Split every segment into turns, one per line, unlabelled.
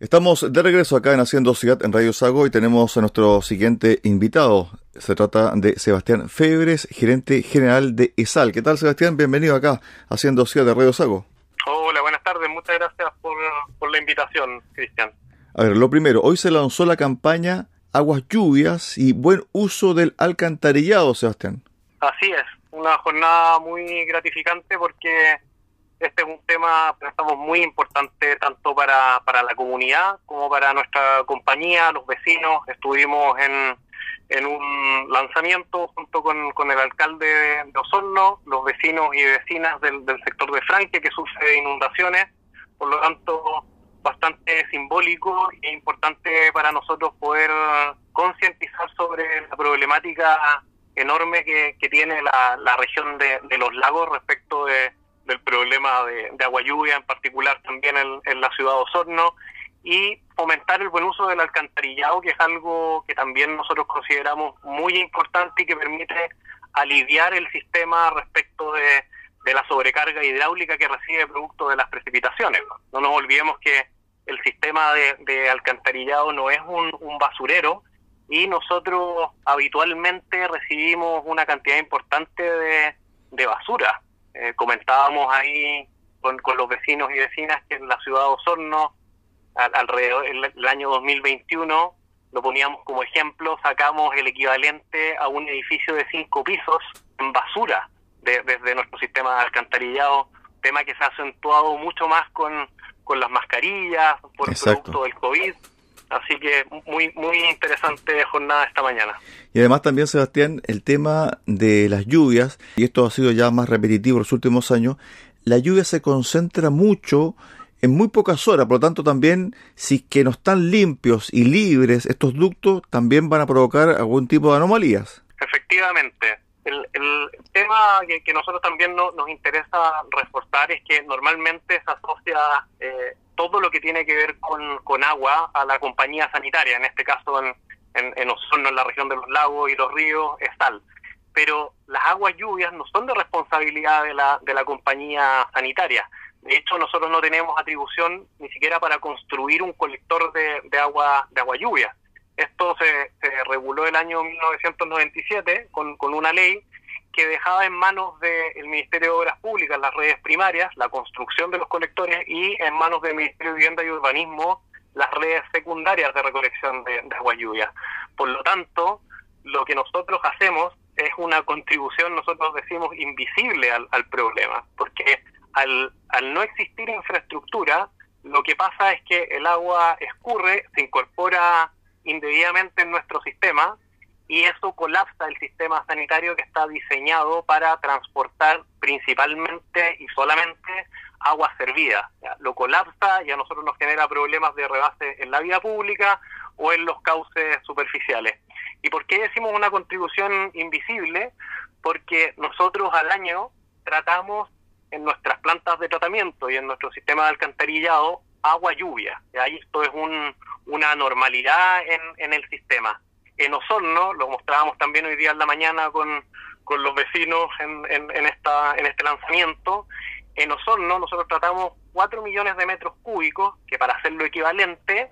Estamos de regreso acá en Haciendo Ciudad en Radio Sago y tenemos a nuestro siguiente invitado. Se trata de Sebastián Febres, gerente general de ESAL. ¿Qué tal, Sebastián? Bienvenido acá Haciendo Ciudad de Radio Sago.
Hola, buenas tardes. Muchas gracias por, por la invitación, Cristian.
A ver, lo primero, hoy se lanzó la campaña Aguas Lluvias y Buen Uso del Alcantarillado, Sebastián.
Así es, una jornada muy gratificante porque este es un tema, pensamos, muy importante tanto para, para la comunidad como para nuestra compañía, los vecinos. Estuvimos en, en un lanzamiento junto con, con el alcalde de Osorno, los vecinos y vecinas del, sector de Franque que sufre inundaciones. Por lo tanto, bastante simbólico e importante para nosotros poder concientizar sobre la problemática enorme que, que tiene la, la región de, de los lagos respecto de del problema de, agua lluvia, en particular también en, la ciudad de Osorno, y fomentar el buen uso del alcantarillado, que es algo que también nosotros consideramos muy importante y que permite aliviar el sistema respecto de, la sobrecarga hidráulica que recibe producto de las precipitaciones. No nos olvidemos que el sistema de, alcantarillado no es un, basurero y nosotros habitualmente recibimos una cantidad importante de, de basura eh, comentábamos ahí con, los vecinos y vecinas que en la ciudad de Osorno, alrededor del año 2021, lo poníamos como ejemplo, sacamos el equivalente a un edificio de cinco pisos en basura desde nuestro sistema de alcantarillado, tema que se ha acentuado mucho más con, con las mascarillas, por el producto del COVID. Así que muy muy interesante jornada esta mañana.
Y además también, Sebastián, el tema de las lluvias, y esto ha sido ya más repetitivo en los últimos años, la lluvia se concentra mucho en muy pocas horas, por lo tanto también si que no están limpios y libres estos ductos, también van a provocar algún tipo de anomalías.
Efectivamente. El, el tema que, que nosotros también no, nos interesa reforzar es que normalmente se asocia eh, todo lo que tiene que ver con, con agua a la compañía sanitaria, en este caso en, en, Osorno, en la región de los lagos y los ríos, es tal. Pero las aguas lluvias no son de responsabilidad de la, de la compañía sanitaria. De hecho, nosotros no tenemos atribución ni siquiera para construir un colector de, de agua de agua lluvia. Esto se, se reguló el año 1997 con, con una ley que dejaba en manos del Ministerio de Obras Públicas las redes primarias, la construcción de los colectores, y en manos del Ministerio de Vivienda y Urbanismo las redes secundarias de recolección de, agua lluvia. Por lo tanto, lo que nosotros hacemos es una contribución, nosotros decimos, invisible al, al problema, porque al, al no existir infraestructura, lo que pasa es que el agua escurre, se incorpora indebidamente en nuestro sistema, y eso colapsa el sistema sanitario que está diseñado para transportar principalmente y solamente agua servida. Lo colapsa y a nosotros nos genera problemas de rebase en la vía pública o en los cauces superficiales. ¿Y por qué decimos una contribución invisible? Porque nosotros al año tratamos en nuestras plantas de tratamiento y en nuestro sistema de alcantarillado agua lluvia. Y esto es un, una normalidad en el sistema en Osorno, lo mostrábamos también hoy día en la mañana con, con los vecinos en, en, esta, en este lanzamiento, en Osorno nosotros tratamos 4 millones de metros cúbicos, que para hacerlo equivalente,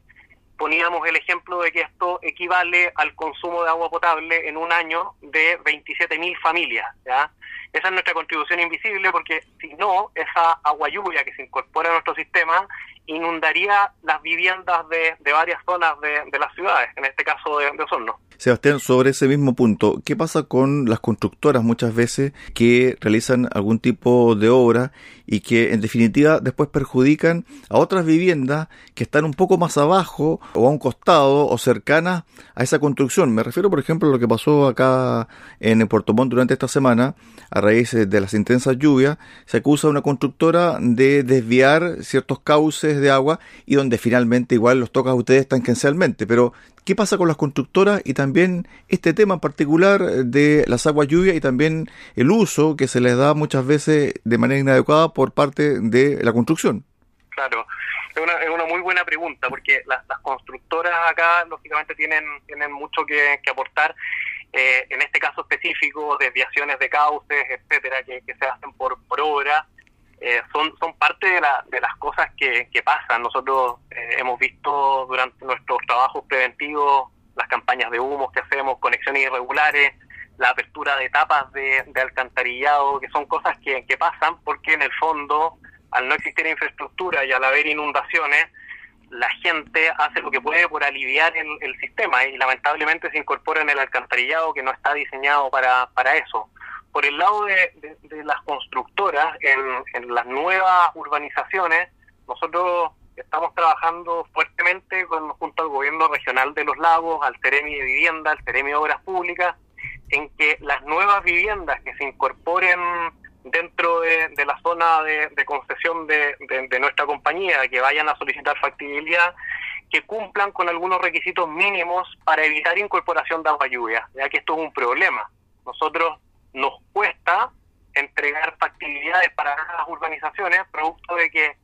poníamos el ejemplo de que esto equivale al consumo de agua potable en un año de 27 mil familias. ¿ya? Esa es nuestra contribución invisible porque si no, esa agua lluvia que se incorpora a nuestro sistema inundaría las viviendas de, de varias zonas de, de, las ciudades, en este caso de, de Osorno.
Sebastián, sobre ese mismo punto, ¿qué pasa con las constructoras muchas veces que realizan algún tipo de obra y que en definitiva después perjudican a otras viviendas que están un poco más abajo o a un costado o cercanas a esa construcción? Me refiero, por ejemplo, a lo que pasó acá en Puerto Montt durante esta semana, a raíz de las intensas lluvias, se acusa a una constructora de desviar ciertos cauces de agua y donde finalmente igual los toca a ustedes tangencialmente, pero ¿Qué pasa con las constructoras y también este tema en particular de las aguas lluvias y también el uso que se les da muchas veces de manera inadecuada por parte de la construcción?
Claro, es una, es una muy buena pregunta porque las, constructoras acá lógicamente tienen, tienen mucho que, aportar. Eh, en este caso específico, desviaciones de cauces, etcétera, que, se hacen por, por obra eh, son, son parte de, la, de las cosas que, que pasan. Nosotros eh, hemos visto durante nuestros trabajos preventivos las campañas de humos que hacemos, conexiones irregulares, la apertura de etapas de, de alcantarillado, que son cosas que, que pasan porque en el fondo, al no existir infraestructura y al haber inundaciones, la gente hace lo que puede por aliviar el, sistema y lamentablemente se incorpora en el alcantarillado que no está diseñado para, para eso. Por el lado de, las constructoras, en, las nuevas urbanizaciones, nosotros estamos trabajando fuertemente con, junto al gobierno regional de los lagos, al Ceremi de Vivienda, al Ceremi de Obras Públicas, en que las nuevas viviendas que se incorporen dentro de, la zona de, concesión de, nuestra compañía, que vayan a solicitar factibilidad, que cumplan con algunos requisitos mínimos para evitar incorporación de agua lluvia, ya que esto es un problema. Nosotros nos cuesta entregar factibilidades para las urbanizaciones, producto de que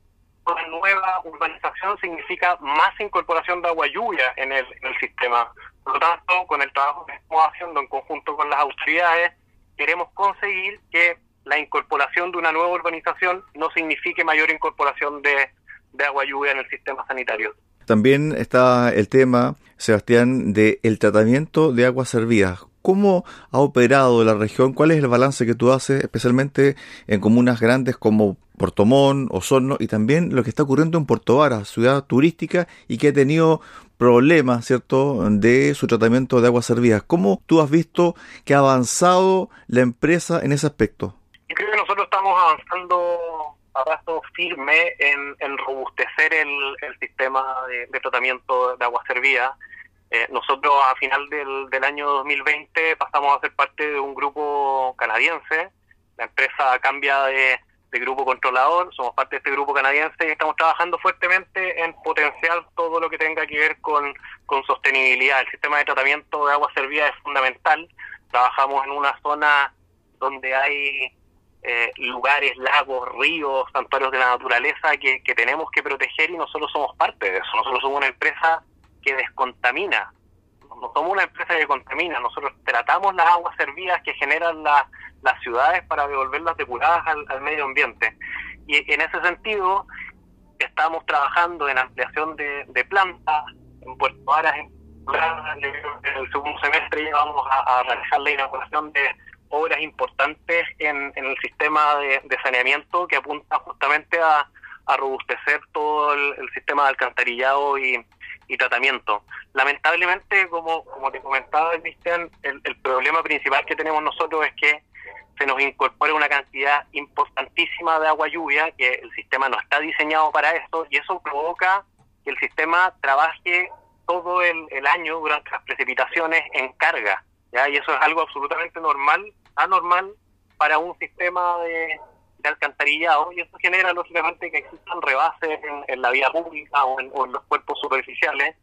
una nueva urbanización significa más incorporación de agua lluvia en el, en el sistema. Por lo tanto, con el trabajo que estamos haciendo en conjunto con las autoridades, queremos conseguir que la incorporación de una nueva urbanización no signifique mayor incorporación de, agua lluvia en el sistema sanitario.
También está el tema, Sebastián, de el tratamiento de aguas servidas. ¿Cómo ha operado la región? ¿Cuál es el balance que tú haces, especialmente en comunas grandes como Puerto Montt, Osorno y también lo que está ocurriendo en Puerto Vara, ciudad turística y que ha tenido problemas, ¿cierto?, de su tratamiento de aguas servidas. ¿Cómo tú has visto que ha avanzado la empresa en ese aspecto?
Nosotros estamos avanzando a paso firme en, robustecer el, sistema de, tratamiento de agua servida. Eh, nosotros a final del, del año 2020 pasamos a ser parte de un grupo canadiense. La empresa cambia de, grupo controlador, somos parte de este grupo canadiense y estamos trabajando fuertemente en potenciar todo lo que tenga que ver con, con sostenibilidad. El sistema de tratamiento de agua servida es fundamental. Trabajamos en una zona donde hay eh, lugares, lagos, ríos, santuarios de la naturaleza que, tenemos que proteger y nosotros somos parte de eso. Nosotros somos una empresa que descontamina. No somos una empresa que contamina. Nosotros tratamos las aguas servidas que generan las ciudades para devolverlas depuradas al, al medio ambiente. Y en ese sentido, estamos trabajando en ampliación de, plantas en Puerto Varas. En, el segundo semestre ya vamos a realizar la inauguración de obras importantes en, el sistema de, saneamiento que apunta justamente a, robustecer todo el, sistema de alcantarillado y, tratamiento. Lamentablemente, como, como te comentaba, Cristian, el, el problema principal que tenemos nosotros es que se nos incorpora una cantidad importantísima de agua lluvia, que el sistema no está diseñado para eso, y eso provoca que el sistema trabaje todo el, el año durante las precipitaciones en carga. ¿ya? Y eso es algo absolutamente normal anormal para un sistema de, alcantarillado y eso genera lógicamente que existan rebases en, la vía pública o en, los cuerpos superficiales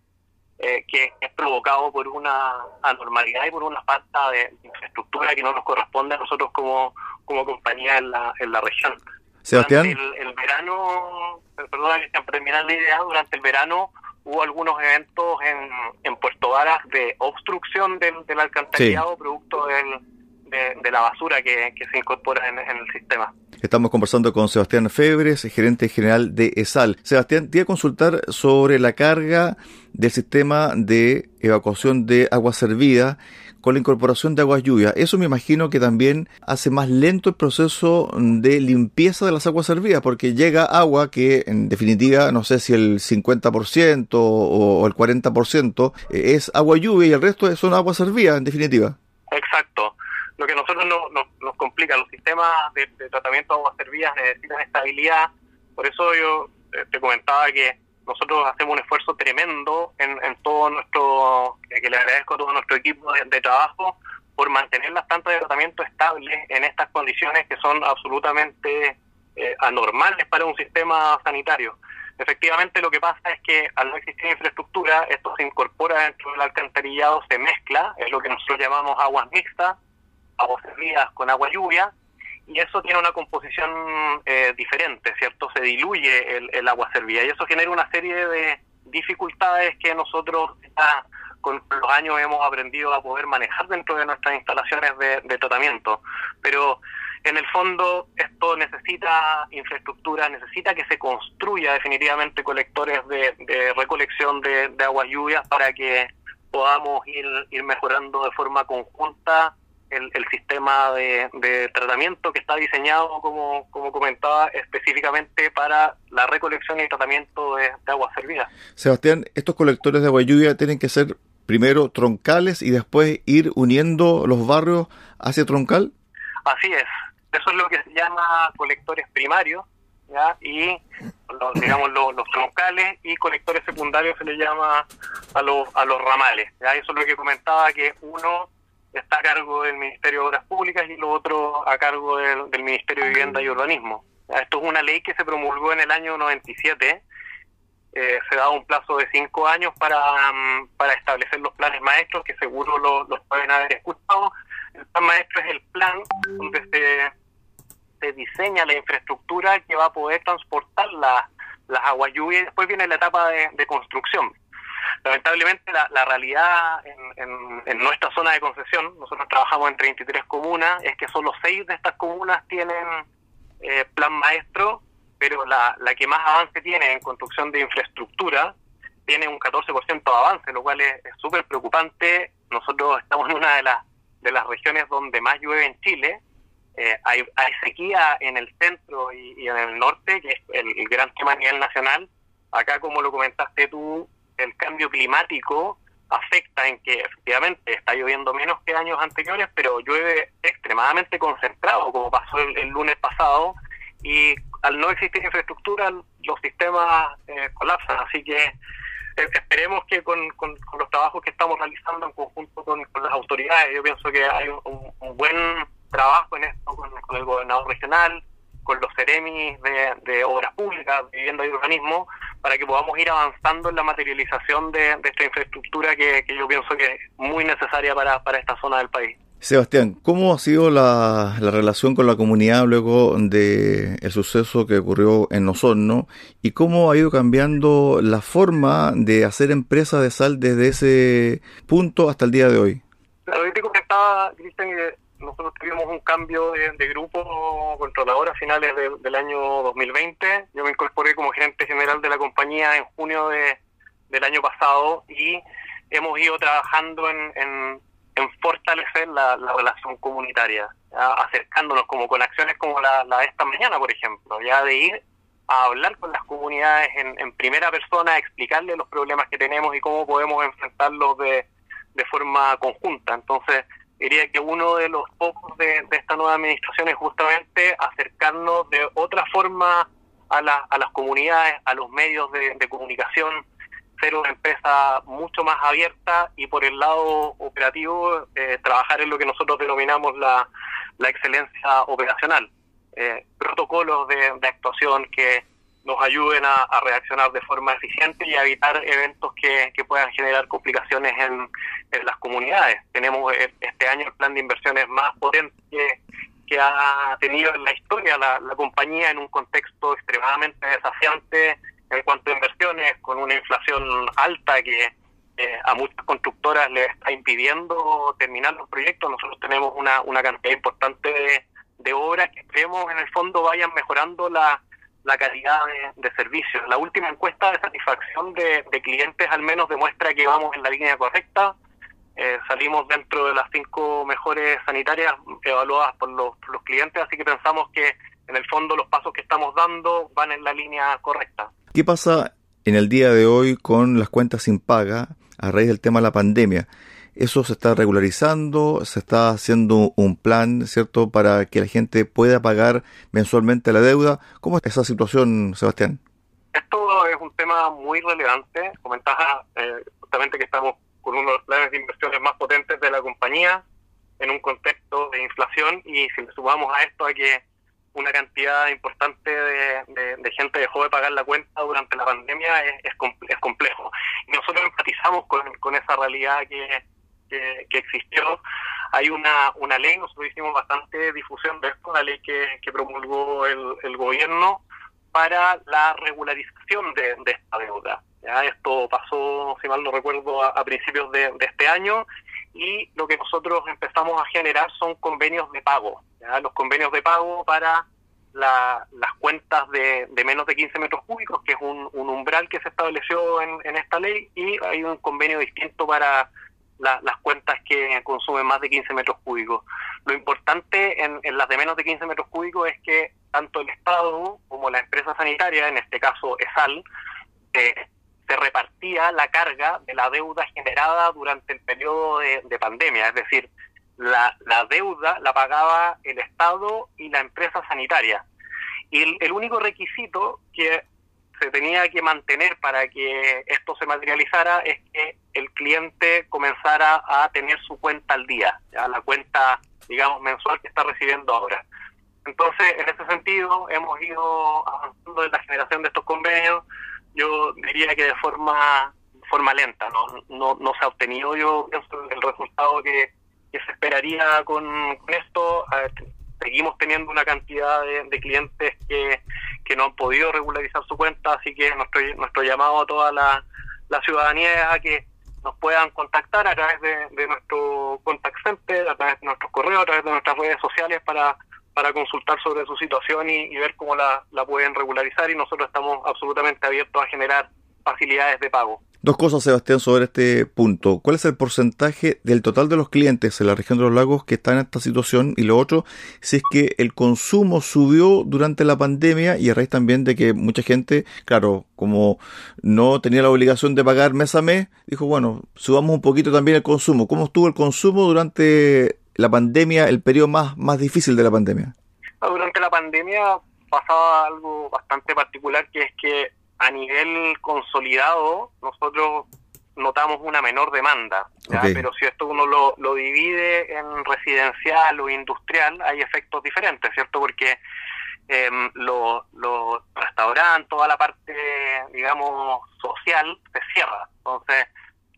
eh, que es provocado por una anormalidad y por una falta de infraestructura que no nos corresponde a nosotros como, como compañía en la, en la región.
Sebastián.
El, verano, perdona que terminar la idea, durante el verano hubo algunos eventos en, en Puerto Varas de obstrucción del, del alcantarillado producto del de, la basura que, se incorpora en, el sistema.
Estamos conversando con Sebastián Febres, gerente general de ESAL. Sebastián, te iba a consultar sobre la carga del sistema de evacuación de agua servida con la incorporación de aguas lluvia. Eso me imagino que también hace más lento el proceso de limpieza de las aguas servidas, porque llega agua que en definitiva, no sé si el 50% o el 40% es agua lluvia y el resto son aguas servidas, en definitiva.
Exacto lo que nosotros nos complica, los sistemas de, tratamiento de aguas servidas necesitan estabilidad, por eso yo eh, te comentaba que nosotros hacemos un esfuerzo tremendo en, todo nuestro, que le agradezco a todo nuestro equipo de, trabajo por mantener las plantas de tratamiento estables en estas condiciones que son absolutamente eh, anormales para un sistema sanitario. Efectivamente, lo que pasa es que al no existir infraestructura, esto se incorpora dentro del alcantarillado, se mezcla, es lo que nosotros llamamos aguas mixtas, aguas servidas con agua lluvia, y eso tiene una composición eh, diferente, ¿cierto? Se diluye el, agua servida y eso genera una serie de dificultades que nosotros con los años hemos aprendido a poder manejar dentro de nuestras instalaciones de, tratamiento. Pero en el fondo esto necesita infraestructura, necesita que se construya definitivamente colectores de, recolección de, aguas lluvias para que podamos ir mejorando de forma conjunta el, sistema de, tratamiento que está diseñado, como, como comentaba, específicamente para la recolección y tratamiento de, de aguas servidas.
Sebastián, estos colectores de agua lluvia tienen que ser primero troncales y después ir uniendo los barrios hacia troncal.
Así es, eso es lo que se llama colectores primarios, ¿ya? y los, digamos los, troncales y colectores secundarios se le llama a los, a los ramales. ¿ya? Eso es lo que comentaba, que uno está a cargo del Ministerio de Obras Públicas y lo otro a cargo del, Ministerio de Vivienda y Urbanismo. Esto es una ley que se promulgó en el año 97. Eh, se da un plazo de cinco años para, mm, para establecer los planes maestros, que seguro los pueden haber escuchado. El plan maestro es el plan donde se, se diseña la infraestructura que va a poder transportar las aguas lluvias y después viene la etapa de construcción. Lamentablemente la, realidad en, nuestra zona de concesión, nosotros trabajamos en 33 comunas, es que solo 6 de estas comunas tienen eh, plan maestro, pero la, que más avance tiene en construcción de infraestructura tiene un 14% de avance, lo cual es súper preocupante. Nosotros estamos en una de las, de las regiones donde más llueve en Chile, eh, hay, sequía en el centro y, en el norte, que es el, el, gran tema a nivel nacional. Acá, como lo comentaste tú, el cambio climático afecta en que efectivamente está lloviendo menos que años anteriores, pero llueve extremadamente concentrado, como pasó el, lunes pasado, y al no existir infraestructura, los sistemas eh, colapsan. Así que eh, esperemos que con, los trabajos que estamos realizando en conjunto con, las autoridades, yo pienso que hay un, buen trabajo en esto con, el gobernador regional, con los CEREMIs de, de obras públicas, vivienda y urbanismo, para que podamos ir avanzando en la materialización de, esta infraestructura que, yo pienso que es muy necesaria para, esta zona del país.
Sebastián, ¿cómo ha sido la, relación con la comunidad luego del el suceso que ocurrió en Osorno y cómo ha ido cambiando la forma de hacer empresa de sal desde ese punto hasta el día de hoy?
Te comentaba, Cristian, nosotros tuvimos un cambio de, grupo controlador a finales del año 2020. Yo me incorporé como gerente general de la compañía en junio de, del año pasado y hemos ido trabajando en, en, fortalecer la, relación comunitaria, acercándonos como con acciones como la, de esta mañana, por ejemplo, ya de ir a hablar con las comunidades en, en primera persona, explicarles los problemas que tenemos y cómo podemos enfrentarlos de, de forma conjunta. Entonces, diría que uno de los focos de, esta nueva administración es justamente acercarnos de otra forma a, a las comunidades, a los medios de, comunicación, ser una empresa mucho más abierta y por el lado operativo eh, trabajar en lo que nosotros denominamos la, excelencia operacional. Eh, protocolos de, de actuación que nos ayuden a, reaccionar de forma eficiente y a evitar eventos que, puedan generar complicaciones en, las comunidades. Tenemos eh, este año el plan de inversiones más potente que, ha tenido en la historia la, compañía en un contexto extremadamente desafiante en cuanto a inversiones, con una inflación alta que eh, a muchas constructoras les está impidiendo terminar los proyectos. Nosotros tenemos una, una cantidad importante de, de obras que creemos en el fondo vayan mejorando la la calidad de, servicios. La última encuesta de satisfacción de, clientes al menos demuestra que vamos en la línea correcta. Eh, salimos dentro de las cinco mejores sanitarias evaluadas por los, clientes, así que pensamos que en el fondo los pasos que estamos dando van en la línea correcta.
¿Qué pasa en el día de hoy con las cuentas sin paga a raíz del tema de la pandemia? Eso se está regularizando, se está haciendo un plan, ¿cierto?, para que la gente pueda pagar mensualmente la deuda. ¿Cómo es esa situación, Sebastián?
Esto es un tema muy relevante. Comentaba eh, justamente que estamos con uno de los planes de inversiones más potentes de la compañía en un contexto de inflación y si le sumamos a esto a que una cantidad importante de, gente dejó de pagar la cuenta durante la pandemia es, es, complejo. Y nosotros empatizamos con, con esa realidad que, que, existió. Hay una, una ley, nosotros hicimos bastante difusión de esto, una ley que, que promulgó el, el gobierno para la regularización de, esta deuda. ¿ya? Esto pasó, si mal no recuerdo, a, principios de, este año y lo que nosotros empezamos a generar son convenios de pago, los convenios de pago para las cuentas de, menos de 15 metros cúbicos, que es un, umbral que se estableció en, esta ley, y hay un convenio distinto para las cuentas que consumen más de 15 metros cúbicos. Lo importante en, las de menos de 15 metros cúbicos es que tanto el Estado como la empresa sanitaria, en este caso ESAL, eh, se repartía la carga de la deuda generada durante el periodo de, pandemia, es decir, la, deuda la pagaba el Estado y la empresa sanitaria. Y el, único requisito que se tenía que mantener para que esto se materializara es que el cliente comenzara a tener su cuenta al día, ya la cuenta, digamos, mensual que está recibiendo ahora. Entonces, en ese sentido, hemos ido avanzando en la generación de estos convenios, yo diría que de forma forma lenta, no, no, no se ha obtenido yo pienso el resultado que, se esperaría con, esto. seguimos teniendo una cantidad de, clientes que, que no han podido regularizar su cuenta, así que nuestro, nuestro llamado a toda la, la ciudadanía es a que nos puedan contactar a través de, nuestro contact center, a través de nuestros correos, a través de nuestras redes sociales para para consultar sobre su situación y, ver cómo la, pueden regularizar y nosotros estamos absolutamente abiertos a generar facilidades de pago.
Dos cosas, Sebastián, sobre este punto. ¿Cuál es el porcentaje del total de los clientes en la región de los lagos que están en esta situación? Y lo otro, si es que el consumo subió durante la pandemia y a raíz también de que mucha gente, claro, como no tenía la obligación de pagar mes a mes, dijo, bueno, subamos un poquito también el consumo. ¿Cómo estuvo el consumo durante la pandemia, el periodo más, más difícil de la pandemia?
Durante la pandemia pasaba algo bastante particular, que es que a nivel consolidado nosotros notamos una menor demanda, pero si esto uno lo, lo divide en residencial o industrial, hay efectos diferentes, ¿cierto? Porque eh, los restaurantes, toda la parte, digamos, social, se cierra. Entonces,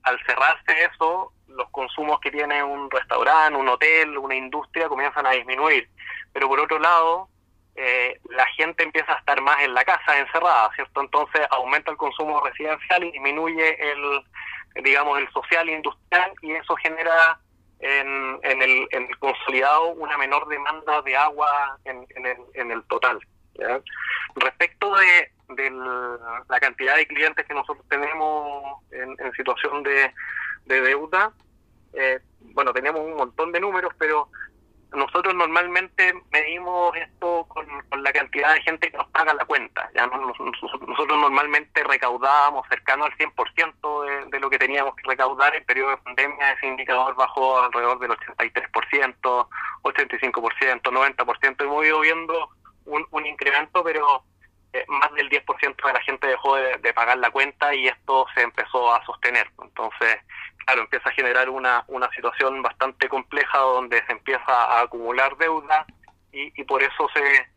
al cerrarse eso, los consumos que tiene un restaurante, un hotel, una industria comienzan a disminuir. Pero por otro lado, eh, la gente empieza a estar más en la casa, encerrada, ¿cierto? Entonces aumenta el consumo residencial y disminuye el, digamos, el social e industrial y eso genera en, en, el, en el consolidado una menor demanda de agua en, en, el, en el total. Respecto de, la cantidad de clientes que nosotros tenemos en, en situación de, de deuda, eh, bueno, tenemos un montón de números, pero nosotros normalmente medimos esto con, la cantidad de gente que nos paga la cuenta. Ya nosotros normalmente recaudábamos cercano al 100% de, de lo que teníamos que recaudar. En periodo de pandemia ese indicador bajó alrededor del 83%, 85%, 90%. Hemos ido viendo un, incremento, pero eh, más del 10% de la gente dejó de, pagar la cuenta y esto se empezó a sostener. Entonces, claro, empieza a generar una, una situación bastante compleja donde se empieza a acumular deuda y, y por eso se,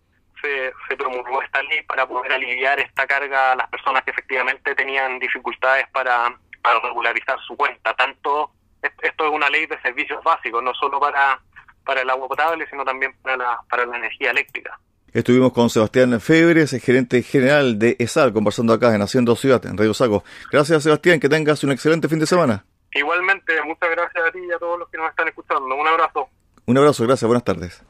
se, promulgó esta ley para poder aliviar esta carga a las personas que efectivamente tenían dificultades para, para regularizar su cuenta. Tanto esto es una ley de servicios básicos, no solo para, para el agua potable, sino también para la, para la energía eléctrica.
Estuvimos con Sebastián Febres, gerente general de ESAL, conversando acá en Haciendo Ciudad, en Radio Saco. Gracias, Sebastián, que tengas un excelente fin de semana.
Igualmente, muchas gracias a ti y a todos los que nos están escuchando. Un abrazo.
Un abrazo, gracias, buenas tardes.